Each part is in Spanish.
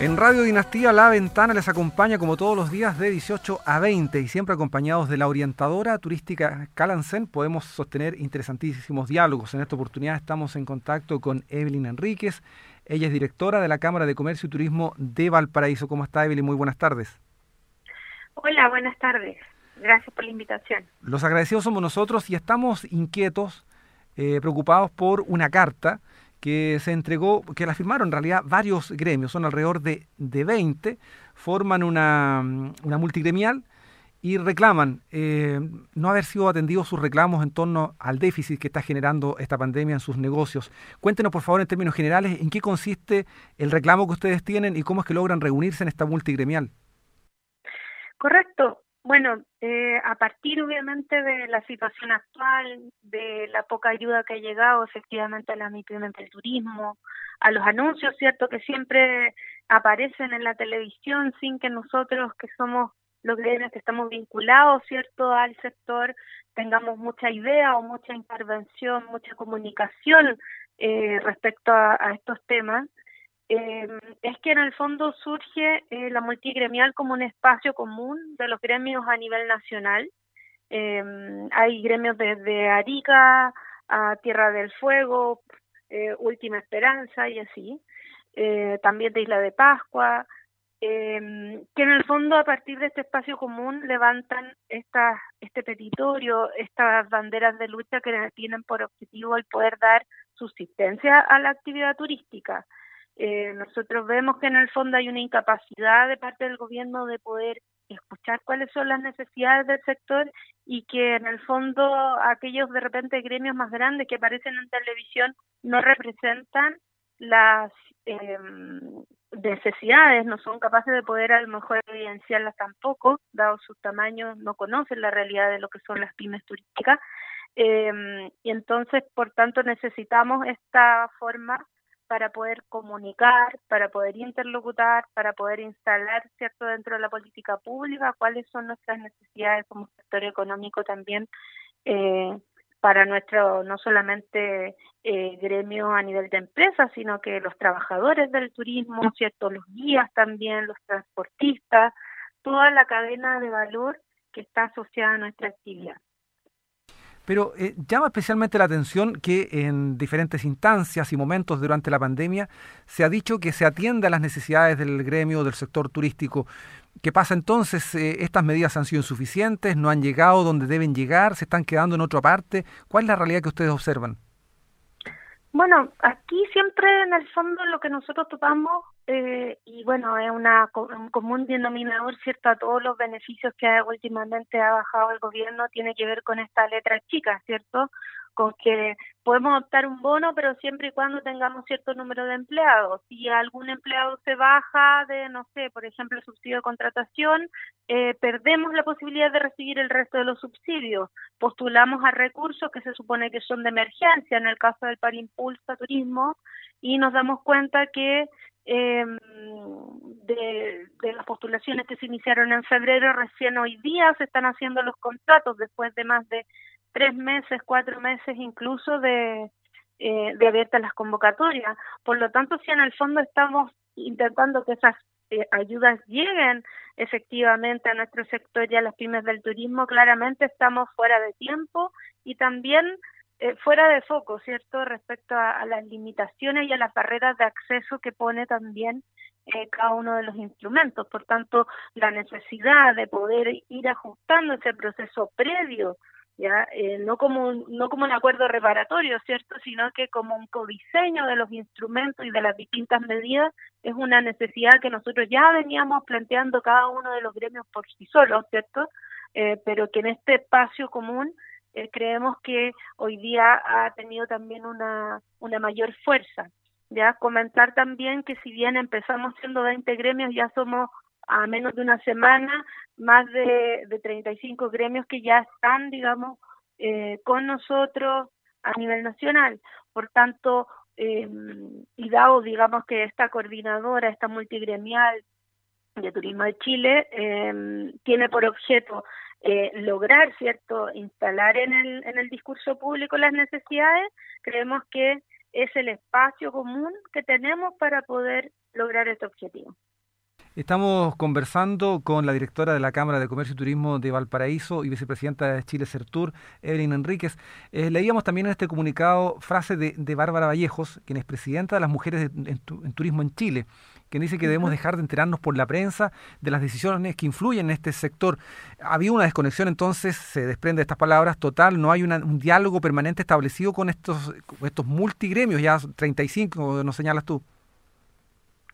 En Radio Dinastía La Ventana les acompaña como todos los días de 18 a 20 y siempre acompañados de la orientadora turística Calancen podemos sostener interesantísimos diálogos. En esta oportunidad estamos en contacto con Evelyn Enríquez. Ella es directora de la Cámara de Comercio y Turismo de Valparaíso. ¿Cómo está Evelyn? Muy buenas tardes. Hola, buenas tardes. Gracias por la invitación. Los agradecidos somos nosotros y estamos inquietos, eh, preocupados por una carta que se entregó, que la firmaron en realidad varios gremios, son alrededor de, de 20, forman una, una multigremial y reclaman eh, no haber sido atendidos sus reclamos en torno al déficit que está generando esta pandemia en sus negocios. Cuéntenos, por favor, en términos generales, en qué consiste el reclamo que ustedes tienen y cómo es que logran reunirse en esta multigremial. Correcto. Bueno, eh, a partir obviamente de la situación actual, de la poca ayuda que ha llegado efectivamente a la MIPIMES del turismo, a los anuncios, ¿cierto?, que siempre aparecen en la televisión sin que nosotros, que somos los gremios que estamos vinculados, ¿cierto?, al sector, tengamos mucha idea o mucha intervención, mucha comunicación eh, respecto a estos temas. Eh, es que en el fondo surge eh, la multigremial como un espacio común de los gremios a nivel nacional. Eh, hay gremios desde Arica a Tierra del Fuego, eh, Última Esperanza y así. Eh, también de Isla de Pascua, eh, que en el fondo a partir de este espacio común levantan este petitorio, estas banderas de lucha que tienen por objetivo el poder dar subsistencia a la actividad turística. Eh, nosotros vemos que en el fondo hay una incapacidad de parte del gobierno de poder escuchar cuáles son las necesidades del sector y que en el fondo aquellos de repente gremios más grandes que aparecen en televisión no representan las eh, necesidades, no son capaces de poder a lo mejor evidenciarlas tampoco, dado sus tamaños, no conocen la realidad de lo que son las pymes turísticas. Eh, y entonces, por tanto, necesitamos esta forma para poder comunicar, para poder interlocutar, para poder instalar, ¿cierto?, dentro de la política pública, cuáles son nuestras necesidades como sector económico también eh, para nuestro, no solamente eh, gremio a nivel de empresas, sino que los trabajadores del turismo, ¿cierto?, los guías también, los transportistas, toda la cadena de valor que está asociada a nuestra actividad. Pero eh, llama especialmente la atención que en diferentes instancias y momentos durante la pandemia se ha dicho que se atiende a las necesidades del gremio, del sector turístico. ¿Qué pasa entonces? Eh, ¿Estas medidas han sido insuficientes? ¿No han llegado donde deben llegar? ¿Se están quedando en otra parte? ¿Cuál es la realidad que ustedes observan? Bueno, aquí siempre en el fondo lo que nosotros topamos, eh, y bueno, es una, un común denominador, ¿cierto? A todos los beneficios que últimamente ha bajado el gobierno, tiene que ver con esta letra chica, ¿cierto? Con que podemos optar un bono, pero siempre y cuando tengamos cierto número de empleados. Si algún empleado se baja de, no sé, por ejemplo, subsidio de contratación, eh, perdemos la posibilidad de recibir el resto de los subsidios. Postulamos a recursos que se supone que son de emergencia, en el caso del Par Impulsa Turismo, y nos damos cuenta que eh, de las postulaciones que se iniciaron en febrero, recién hoy día se están haciendo los contratos después de más de tres meses, cuatro meses incluso de, eh, de abiertas las convocatorias. Por lo tanto, si en el fondo estamos intentando que esas eh, ayudas lleguen efectivamente a nuestro sector y a las pymes del turismo, claramente estamos fuera de tiempo y también eh, fuera de foco, ¿cierto?, respecto a, las limitaciones y a las barreras de acceso que pone también cada uno de los instrumentos. Por tanto, la necesidad de poder ir ajustando ese proceso previo ya eh, no como un, no como un acuerdo reparatorio cierto sino que como un codiseño de los instrumentos y de las distintas medidas es una necesidad que nosotros ya veníamos planteando cada uno de los gremios por sí solos cierto eh, pero que en este espacio común eh, creemos que hoy día ha tenido también una una mayor fuerza ya comentar también que si bien empezamos siendo 20 gremios ya somos a menos de una semana más de, de 35 gremios que ya están, digamos, eh, con nosotros a nivel nacional. Por tanto, eh, dado, digamos, que esta coordinadora, esta multigremial de Turismo de Chile, eh, tiene por objeto eh, lograr, ¿cierto?, instalar en el, en el discurso público las necesidades, creemos que es el espacio común que tenemos para poder lograr este objetivo. Estamos conversando con la directora de la Cámara de Comercio y Turismo de Valparaíso y vicepresidenta de Chile Certur, Evelyn Enríquez. Eh, leíamos también en este comunicado frase de, Bárbara Vallejos, quien es presidenta de las mujeres en, turismo en Chile, que dice que debemos dejar de enterarnos por la prensa de las decisiones que influyen en este sector. Había una desconexión, entonces se desprende de estas palabras, total, no hay un diálogo permanente establecido con estos, estos multigremios, ya 35, nos señalas tú.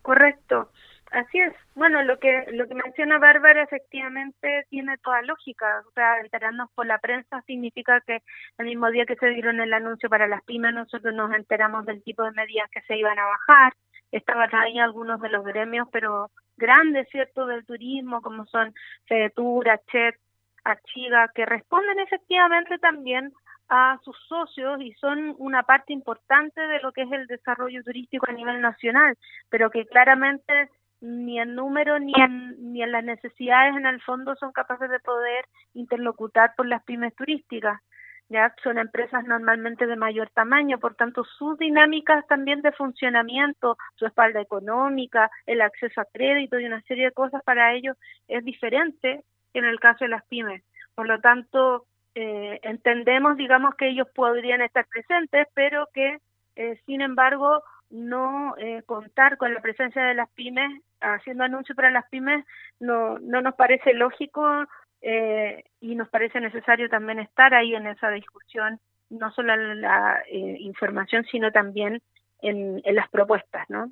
Correcto. Así es. Bueno, lo que lo que menciona Bárbara efectivamente tiene toda lógica. O sea, enterarnos por la prensa significa que el mismo día que se dieron el anuncio para las pymes, nosotros nos enteramos del tipo de medidas que se iban a bajar. Estaban ahí algunos de los gremios, pero grandes, ¿cierto?, del turismo, como son Fedetur, Achet, Achiga, que responden efectivamente también a sus socios y son una parte importante de lo que es el desarrollo turístico a nivel nacional, pero que claramente ni en número ni en, ni en las necesidades en el fondo son capaces de poder interlocutar por las pymes turísticas. Ya son empresas normalmente de mayor tamaño, por tanto sus dinámicas también de funcionamiento, su espalda económica, el acceso a crédito y una serie de cosas para ellos es diferente que en el caso de las pymes. Por lo tanto, eh, entendemos, digamos, que ellos podrían estar presentes, pero que, eh, sin embargo, no eh, contar con la presencia de las pymes haciendo anuncios para las pymes no, no nos parece lógico eh, y nos parece necesario también estar ahí en esa discusión, no solo en la eh, información, sino también en, las propuestas, ¿no?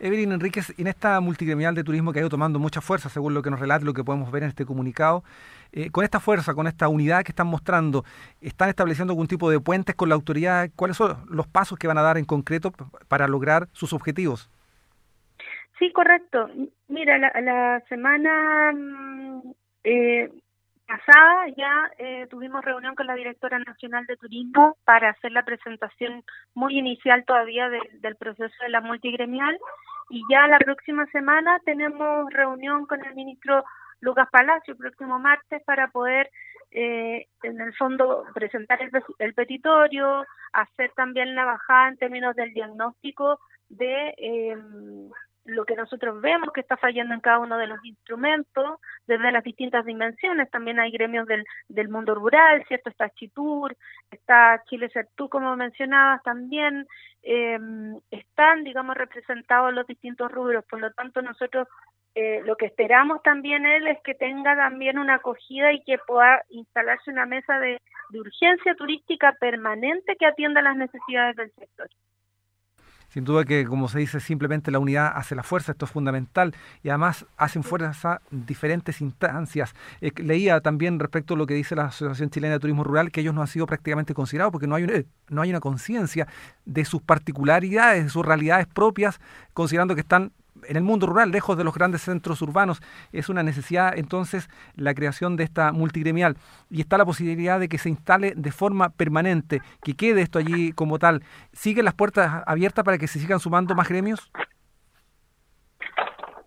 Evelyn Enríquez, en esta multigremial de turismo que ha ido tomando mucha fuerza, según lo que nos relata, lo que podemos ver en este comunicado, eh, con esta fuerza, con esta unidad que están mostrando, ¿están estableciendo algún tipo de puentes con la autoridad? ¿Cuáles son los pasos que van a dar en concreto para lograr sus objetivos? Sí, correcto. Mira, la, semana mm, eh, pasada ya eh, tuvimos reunión con la directora nacional de turismo para hacer la presentación muy inicial todavía del proceso de la multigremial y ya la próxima semana tenemos reunión con el ministro Lucas Palacio el próximo martes para poder eh, en el fondo presentar el, el petitorio, hacer también la bajada en términos del diagnóstico de eh, lo que nosotros vemos que está fallando en cada uno de los instrumentos, desde las distintas dimensiones. También hay gremios del, del mundo rural, ¿cierto? Está Chitur, está Chile Certú, como mencionabas también. Eh, están, digamos, representados los distintos rubros. Por lo tanto, nosotros eh, lo que esperamos también él es que tenga también una acogida y que pueda instalarse una mesa de urgencia turística permanente que atienda las necesidades del sector. Sin duda que, como se dice, simplemente la unidad hace la fuerza, esto es fundamental, y además hacen fuerza diferentes instancias. Eh, leía también respecto a lo que dice la Asociación Chilena de Turismo Rural, que ellos no han sido prácticamente considerados porque no hay, eh, no hay una conciencia de sus particularidades, de sus realidades propias, considerando que están en el mundo rural, lejos de los grandes centros urbanos. Es una necesidad entonces la creación de esta multigremial y está la posibilidad de que se instale de forma permanente, que quede esto allí como tal. ¿Siguen las puertas abiertas para que se sigan sumando más gremios?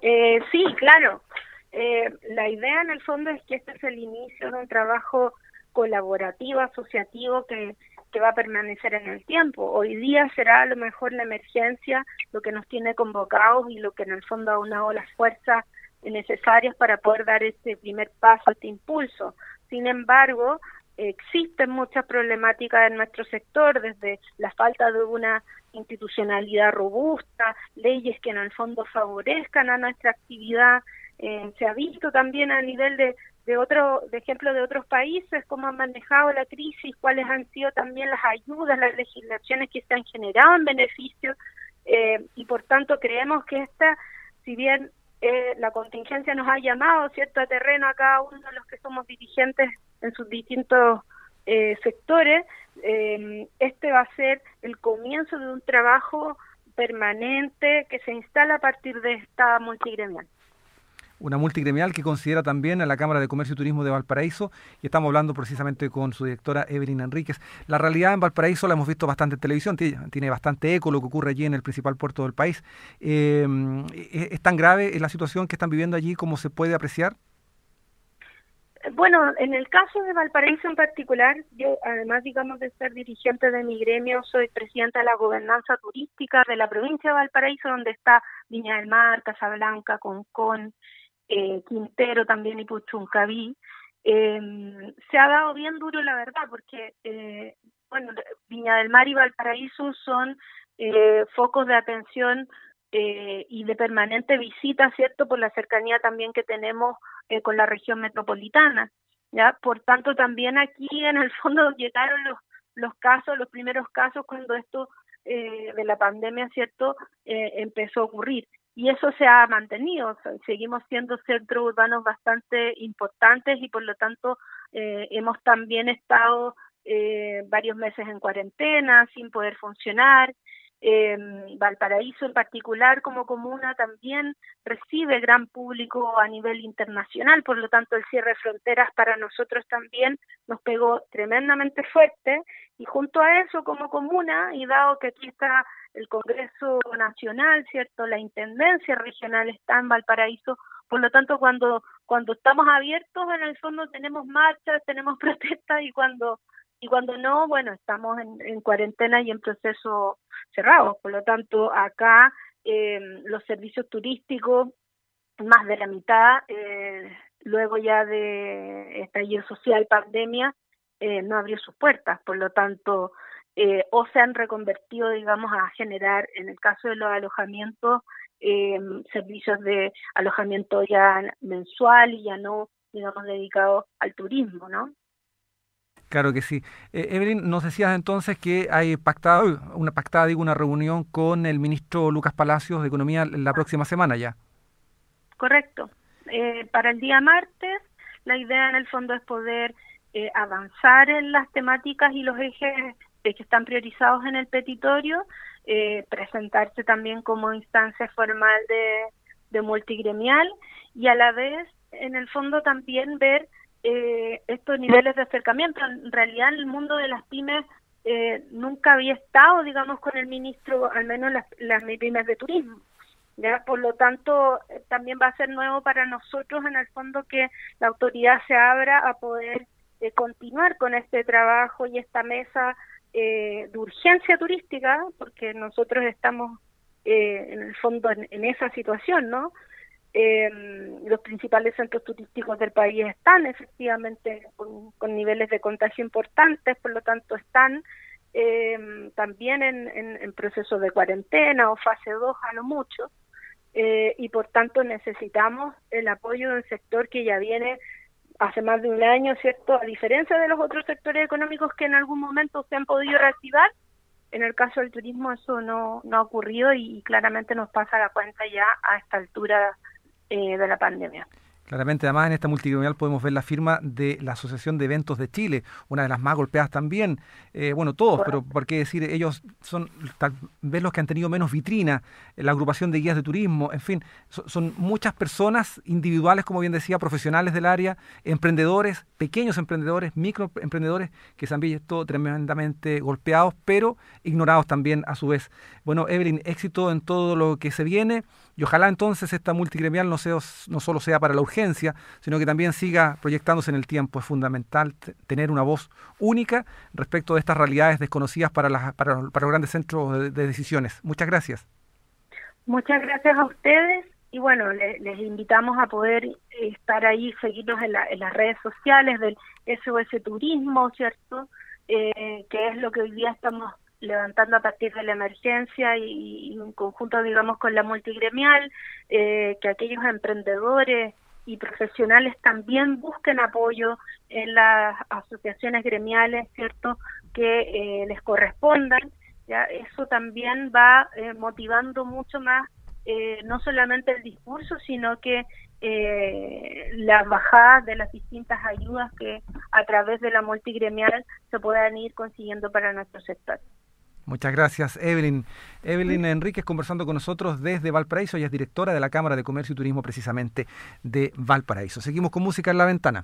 Eh, sí, claro. Eh, la idea en el fondo es que este es el inicio de un trabajo colaborativo, asociativo que que va a permanecer en el tiempo. Hoy día será a lo mejor la emergencia lo que nos tiene convocados y lo que en el fondo ha unado las fuerzas necesarias para poder dar este primer paso, este impulso. Sin embargo, existen muchas problemáticas en nuestro sector, desde la falta de una institucionalidad robusta, leyes que en el fondo favorezcan a nuestra actividad. Eh, se ha visto también a nivel de, de otro, de ejemplo de otros países, cómo han manejado la crisis, cuáles han sido también las ayudas, las legislaciones que se han generado en beneficio, eh, y por tanto creemos que esta, si bien eh, la contingencia nos ha llamado, ¿cierto?, a terreno a cada uno de los que somos dirigentes en sus distintos eh, sectores, este va a ser el comienzo de un trabajo permanente que se instala a partir de esta multigremial una multigremial que considera también a la Cámara de Comercio y Turismo de Valparaíso y estamos hablando precisamente con su directora Evelyn Enríquez. La realidad en Valparaíso la hemos visto bastante en televisión, tiene bastante eco lo que ocurre allí en el principal puerto del país. Eh, ¿Es tan grave la situación que están viviendo allí como se puede apreciar? Bueno, en el caso de Valparaíso en particular, yo además, digamos, de ser dirigente de mi gremio, soy presidenta de la gobernanza turística de la provincia de Valparaíso, donde está Viña del Mar, Casablanca, Concón, eh, Quintero también y Puchuncaví. Eh, se ha dado bien duro, la verdad, porque, eh, bueno, Viña del Mar y Valparaíso son eh, focos de atención eh, y de permanente visita, ¿cierto? Por la cercanía también que tenemos eh, con la región metropolitana. ¿ya? Por tanto, también aquí en el fondo llegaron los, los casos, los primeros casos cuando esto eh, de la pandemia, ¿cierto?, eh, empezó a ocurrir. Y eso se ha mantenido, seguimos siendo centros urbanos bastante importantes y por lo tanto eh, hemos también estado eh, varios meses en cuarentena sin poder funcionar, eh, Valparaíso en particular como comuna también recibe gran público a nivel internacional, por lo tanto el cierre de fronteras para nosotros también nos pegó tremendamente fuerte y junto a eso como comuna y dado que aquí está el Congreso Nacional, cierto, la Intendencia Regional está en Valparaíso, por lo tanto cuando cuando estamos abiertos en el fondo tenemos marchas, tenemos protestas y cuando y cuando no, bueno, estamos en, en cuarentena y en proceso cerrado. Por lo tanto, acá eh, los servicios turísticos, más de la mitad, eh, luego ya de estallido social, pandemia, eh, no abrió sus puertas. Por lo tanto, eh, o se han reconvertido, digamos, a generar, en el caso de los alojamientos, eh, servicios de alojamiento ya mensual y ya no, digamos, dedicados al turismo, ¿no? Claro que sí. Eh, Evelyn, nos decías entonces que hay pactado, una pactada, digo, una reunión con el ministro Lucas Palacios de Economía la próxima semana ya. Correcto. Eh, para el día martes, la idea en el fondo es poder eh, avanzar en las temáticas y los ejes que están priorizados en el petitorio, eh, presentarse también como instancia formal de, de multigremial y a la vez, en el fondo, también ver eh, estos niveles de acercamiento. En realidad, el mundo de las pymes eh, nunca había estado, digamos, con el ministro, al menos las, las pymes de turismo. ¿ya? Por lo tanto, eh, también va a ser nuevo para nosotros, en el fondo, que la autoridad se abra a poder eh, continuar con este trabajo y esta mesa eh, de urgencia turística, porque nosotros estamos eh, en el fondo en, en esa situación, ¿no? Eh, los principales centros turísticos del país están efectivamente con, niveles de contagio importantes, por lo tanto están eh, también en, en, proceso de cuarentena o fase 2 a lo mucho, eh, y por tanto necesitamos el apoyo del sector que ya viene hace más de un año, ¿cierto? A diferencia de los otros sectores económicos que en algún momento se han podido reactivar, en el caso del turismo eso no, no ha ocurrido y claramente nos pasa la cuenta ya a esta altura eh, de la pandemia. Claramente, además, en esta multigremial podemos ver la firma de la Asociación de Eventos de Chile, una de las más golpeadas también. Eh, bueno, todos, pero por qué decir, ellos son tal vez los que han tenido menos vitrina, la agrupación de guías de turismo, en fin, son, son muchas personas individuales, como bien decía, profesionales del área, emprendedores, pequeños emprendedores, microemprendedores, que se han visto tremendamente golpeados, pero ignorados también a su vez. Bueno, Evelyn, éxito en todo lo que se viene y ojalá entonces esta multigremial no, solo sea para la urgencia, sino que también siga proyectándose en el tiempo. Es fundamental tener una voz única respecto de estas realidades desconocidas para, las, para, para los grandes centros de, de, decisiones. Muchas gracias. Muchas gracias a ustedes y bueno, les, les invitamos a poder estar ahí, seguirnos en, la, en, las redes sociales del SOS Turismo, ¿cierto? Eh, que es lo que hoy día estamos levantando a partir de la emergencia y, en conjunto, digamos, con la multigremial, eh, que aquellos emprendedores y profesionales también busquen apoyo en las asociaciones gremiales, ¿cierto?, que eh, les correspondan. ¿ya? Eso también va eh, motivando mucho más eh, no solamente el discurso, sino que eh, las bajadas de las distintas ayudas que a través de la multigremial se puedan ir consiguiendo para nuestro sector. Muchas gracias, Evelyn. Evelyn. Enríquez conversando con nosotros desde Valparaíso. Ella es directora de la Cámara de Comercio y Turismo precisamente de Valparaíso. Seguimos con música en la ventana.